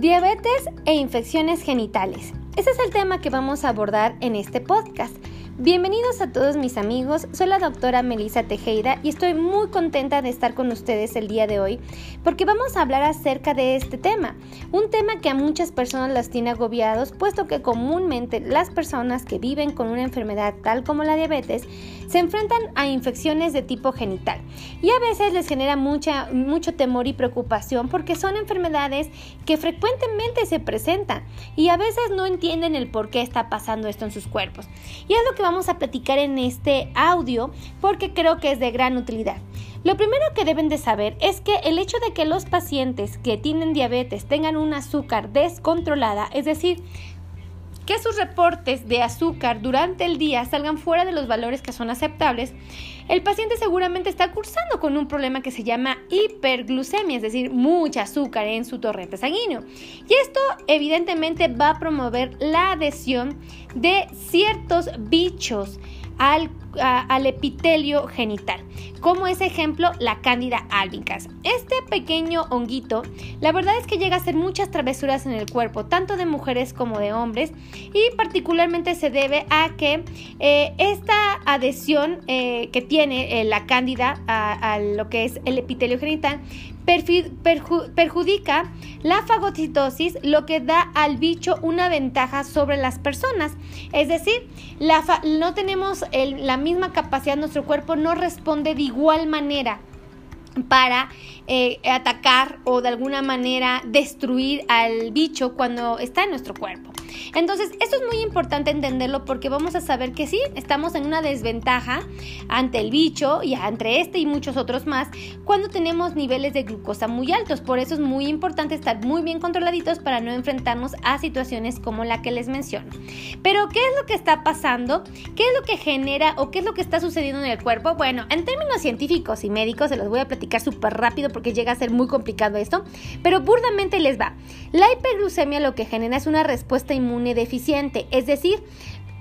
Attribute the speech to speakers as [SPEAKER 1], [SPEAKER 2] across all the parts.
[SPEAKER 1] Diabetes e infecciones genitales. Ese es el tema que vamos a abordar en este podcast. Bienvenidos a todos mis amigos, soy la doctora Melissa Tejeda y estoy muy contenta de estar con ustedes el día de hoy porque vamos a hablar acerca de este tema, un tema que a muchas personas las tiene agobiados puesto que comúnmente las personas que viven con una enfermedad tal como la diabetes se enfrentan a infecciones de tipo genital y a veces les genera mucha, mucho temor y preocupación porque son enfermedades que frecuentemente se presentan y a veces no entienden el por qué está pasando esto en sus cuerpos. Y es lo que vamos a platicar en este audio porque creo que es de gran utilidad. Lo primero que deben de saber es que el hecho de que los pacientes que tienen diabetes tengan un azúcar descontrolada, es decir, que sus reportes de azúcar durante el día salgan fuera de los valores que son aceptables, el paciente seguramente está cursando con un problema que se llama hiperglucemia, es decir, mucha azúcar en su torrente sanguíneo. Y esto evidentemente va a promover la adhesión de ciertos bichos al, epitelio genital, como es ejemplo la cándida albicans. Este pequeño honguito, la verdad es que llega a hacer muchas travesuras en el cuerpo, tanto de mujeres como de hombres, y particularmente se debe a que eh, esta adhesión eh, que tiene eh, la cándida a lo que es el epitelio genital perjudica la fagocitosis, lo que da al bicho una ventaja sobre las personas. Es decir, no tenemos la misma capacidad, nuestro cuerpo no responde de igual manera para eh, atacar o de alguna manera destruir al bicho cuando está en nuestro cuerpo. Entonces, esto es muy importante entenderlo porque vamos a saber que sí, estamos en una desventaja ante el bicho y entre este y muchos otros más cuando tenemos niveles de glucosa muy altos. Por eso es muy importante estar muy bien controladitos para no enfrentarnos a situaciones como la que les menciono. Pero, ¿qué es lo que está pasando? ¿Qué es lo que genera o qué es lo que está sucediendo en el cuerpo? Bueno, en términos científicos y médicos se los voy a platicar súper rápido porque llega a ser muy complicado esto, pero burdamente les va. La hiperglucemia lo que genera es una respuesta inmune deficiente, es decir,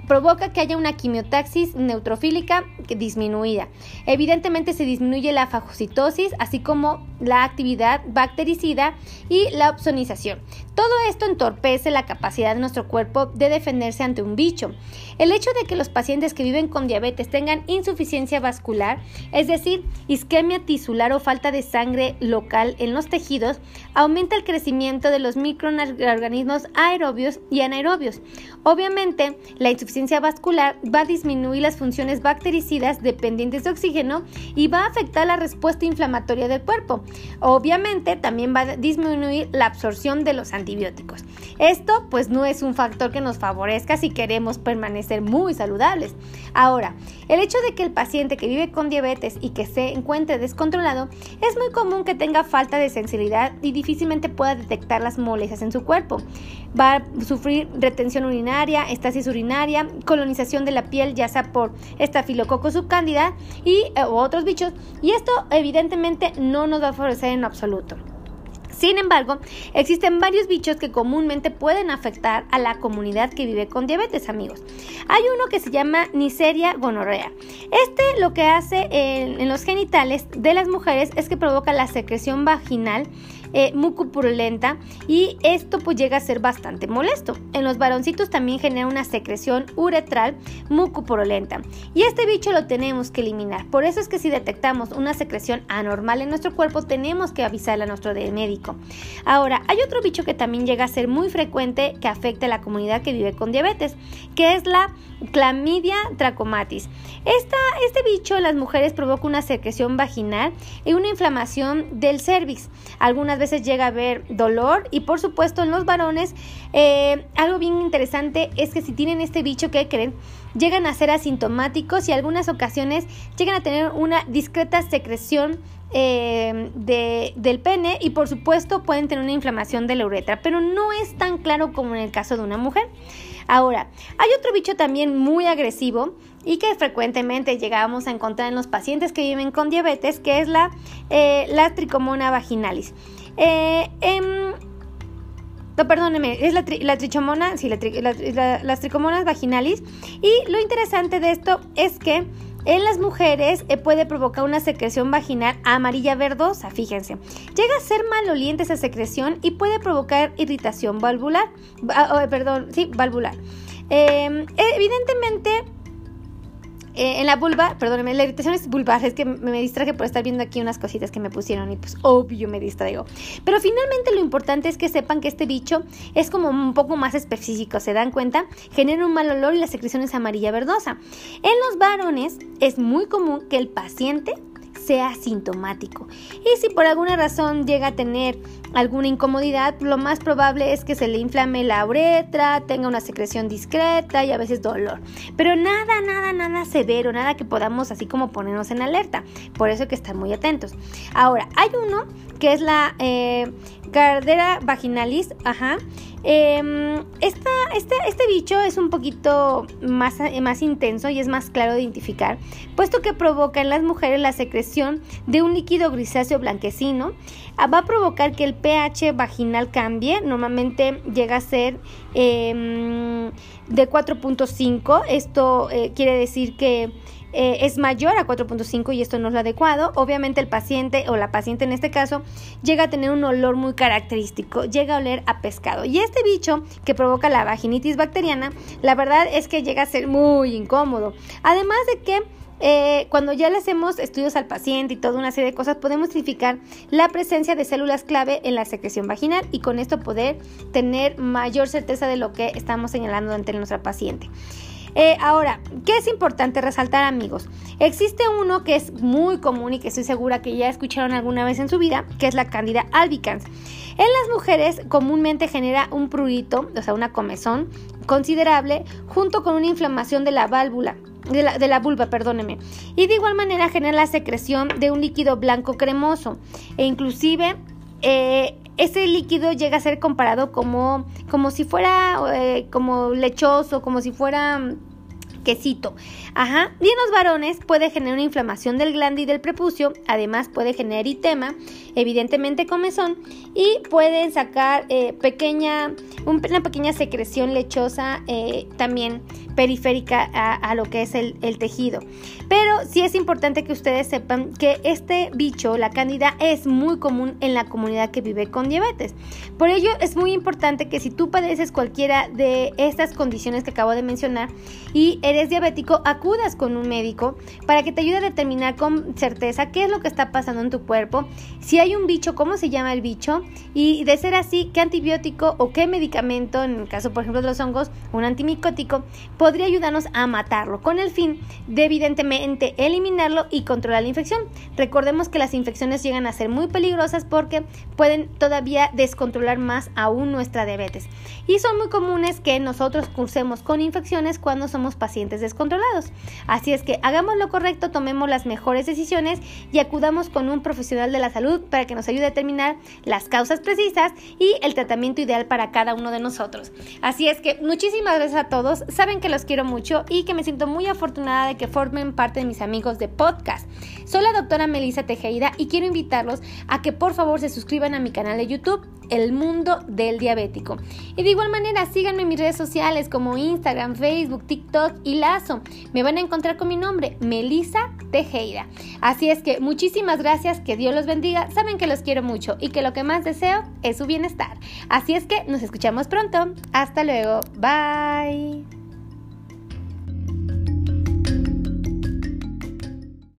[SPEAKER 1] provoca que haya una quimiotaxis neutrofílica disminuida. Evidentemente se disminuye la fagocitosis, así como la actividad bactericida y la opsonización. Todo esto entorpece la capacidad de nuestro cuerpo de defenderse ante un bicho. El hecho de que los pacientes que viven con diabetes tengan insuficiencia vascular, es decir, isquemia tisular o falta de sangre local en los tejidos, aumenta el crecimiento de los microorganismos aerobios y anaerobios. Obviamente, la insuficiencia vascular va a disminuir las funciones bactericidas dependientes de oxígeno y va a afectar la respuesta inflamatoria del cuerpo. Obviamente, también va a disminuir la absorción de los antibióticos. Esto pues no es un factor que nos favorezca si queremos permanecer muy saludables. Ahora, el hecho de que el paciente que vive con diabetes y que se encuentre descontrolado es muy común que tenga falta de sensibilidad y difícilmente pueda detectar las molestias en su cuerpo. Va a sufrir retención urinaria, estasis urinaria, colonización de la piel ya sea por estafilococo subcándida y eh, otros bichos y esto evidentemente no nos va a favorecer en absoluto. Sin embargo, existen varios bichos que comúnmente pueden afectar a la comunidad que vive con diabetes, amigos. Hay uno que se llama Neisseria gonorrea. Este lo que hace en, en los genitales de las mujeres es que provoca la secreción vaginal eh, mucopurulenta y esto pues llega a ser bastante molesto. En los varoncitos también genera una secreción uretral mucopurulenta y este bicho lo tenemos que eliminar. Por eso es que si detectamos una secreción anormal en nuestro cuerpo tenemos que avisarle a nuestro médico. Ahora, hay otro bicho que también llega a ser muy frecuente que afecta a la comunidad que vive con diabetes, que es la clamidia trachomatis. Esta, este bicho en las mujeres provoca una secreción vaginal y una inflamación del cervix. Algunas veces llega a haber dolor y por supuesto en los varones eh, algo bien interesante es que si tienen este bicho que creen llegan a ser asintomáticos y algunas ocasiones llegan a tener una discreta secreción eh, de, del pene y por supuesto pueden tener una inflamación de la uretra, pero no es tan claro como en el caso de una mujer. Ahora, hay otro bicho también muy agresivo y que frecuentemente llegamos a encontrar en los pacientes que viven con diabetes, que es la, eh, la tricomona vaginalis. Eh, em, no, perdóneme, es la, trichomona, sí, las tricomonas vaginalis. Y lo interesante de esto es que En las mujeres eh, puede provocar una secreción vaginal amarilla verdosa, fíjense. Llega a ser maloliente esa secreción y puede provocar irritación valvular, perdón, sí, valvular. Em, evidentemente, eh, en la vulva, perdónenme, la irritación es vulvar, es que me distraje por estar viendo aquí unas cositas que me pusieron y pues obvio me distraigo. Pero finalmente lo importante es que sepan que este bicho es como un poco más específico, ¿se dan cuenta? Genera un mal olor y la secreción es amarilla verdosa. En los varones es muy común que el paciente sea sintomático. Y si por alguna razón llega a tener alguna incomodidad, lo más probable es que se le inflame la uretra, tenga una secreción discreta y a veces dolor. Pero nada, nada, nada severo, nada que podamos así como ponernos en alerta. Por eso hay que estar muy atentos. Ahora, hay uno que es la eh, Gardera vaginalis, ajá. Em, esta, este, este, bicho es un poquito más, más intenso y es más claro de identificar, puesto que provoca en las mujeres la secreción de un líquido grisáceo blanquecino. Ah, va a provocar que el pH vaginal cambie, normalmente llega a ser em, de 4.5. Esto eh, quiere decir que eh, es mayor a 4.5 y esto no es lo adecuado, obviamente el paciente o la paciente en este caso llega a tener un olor muy característico, llega a oler a pescado. Y este bicho que provoca la vaginitis bacteriana, la verdad es que llega a ser muy incómodo. Además de que eh, cuando ya le hacemos estudios al paciente y toda una serie de cosas, podemos identificar la presencia de células clave en la secreción vaginal y con esto poder tener mayor certeza de lo que estamos señalando ante nuestra paciente. Eh, ahora, ¿qué es importante resaltar amigos? Existe uno que es muy común y que estoy segura que ya escucharon alguna vez en su vida, que es la cándida albicans. En las mujeres comúnmente genera un prurito, o sea, una comezón considerable, junto con una inflamación de la válvula. De la, vulva, perdóneme. Y de igual manera genera la secreción de un líquido blanco cremoso. E inclusive eh, ese líquido llega a ser comparado como, como si fuera eh, como lechoso, como si fuera quesito. Ajá. Y los varones puede generar una inflamación del glande y del prepucio. Además puede generar eritema, evidentemente comezón. Y pueden sacar eh, pequeña, una pequeña secreción lechosa eh, también periférica a, lo que es el, el, tejido. Pero sí es importante que ustedes sepan que este bicho, la cándida, es muy común en la comunidad que vive con diabetes. Por ello es muy importante que si tú padeces cualquiera de estas condiciones que acabo de mencionar y eres diabético, acudas con un médico para que te ayude a determinar con certeza qué es lo que está pasando en tu cuerpo, si hay un bicho, cómo se llama el bicho y de ser así, qué antibiótico o qué medicamento, en el caso por ejemplo de los hongos, un antimicótico, podría ayudarnos a matarlo con el fin de evidentemente eliminarlo y controlar la infección. Recordemos que las infecciones llegan a ser muy peligrosas porque pueden todavía descontrolar más aún nuestra diabetes y son muy comunes que nosotros cursemos con infecciones cuando somos pacientes descontrolados. Así es que hagamos lo correcto, tomemos las mejores decisiones y acudamos con un profesional de la salud para que nos ayude a determinar las causas precisas y el tratamiento ideal para cada uno de nosotros. Así es que muchísimas gracias a todos, saben que los quiero mucho y que me siento muy afortunada de que formen parte de mis amigos de podcast. Soy la doctora Melissa Tejeda y quiero invitarlos a que por favor se suscriban a mi canal de YouTube el mundo del diabético. Y de igual manera, síganme en mis redes sociales como Instagram, Facebook, TikTok y Lazo. Me van a encontrar con mi nombre, Melissa Tejeda. Así es que muchísimas gracias, que Dios los bendiga. Saben que los quiero mucho y que lo que más deseo es su bienestar. Así es que nos escuchamos pronto. Hasta luego. Bye.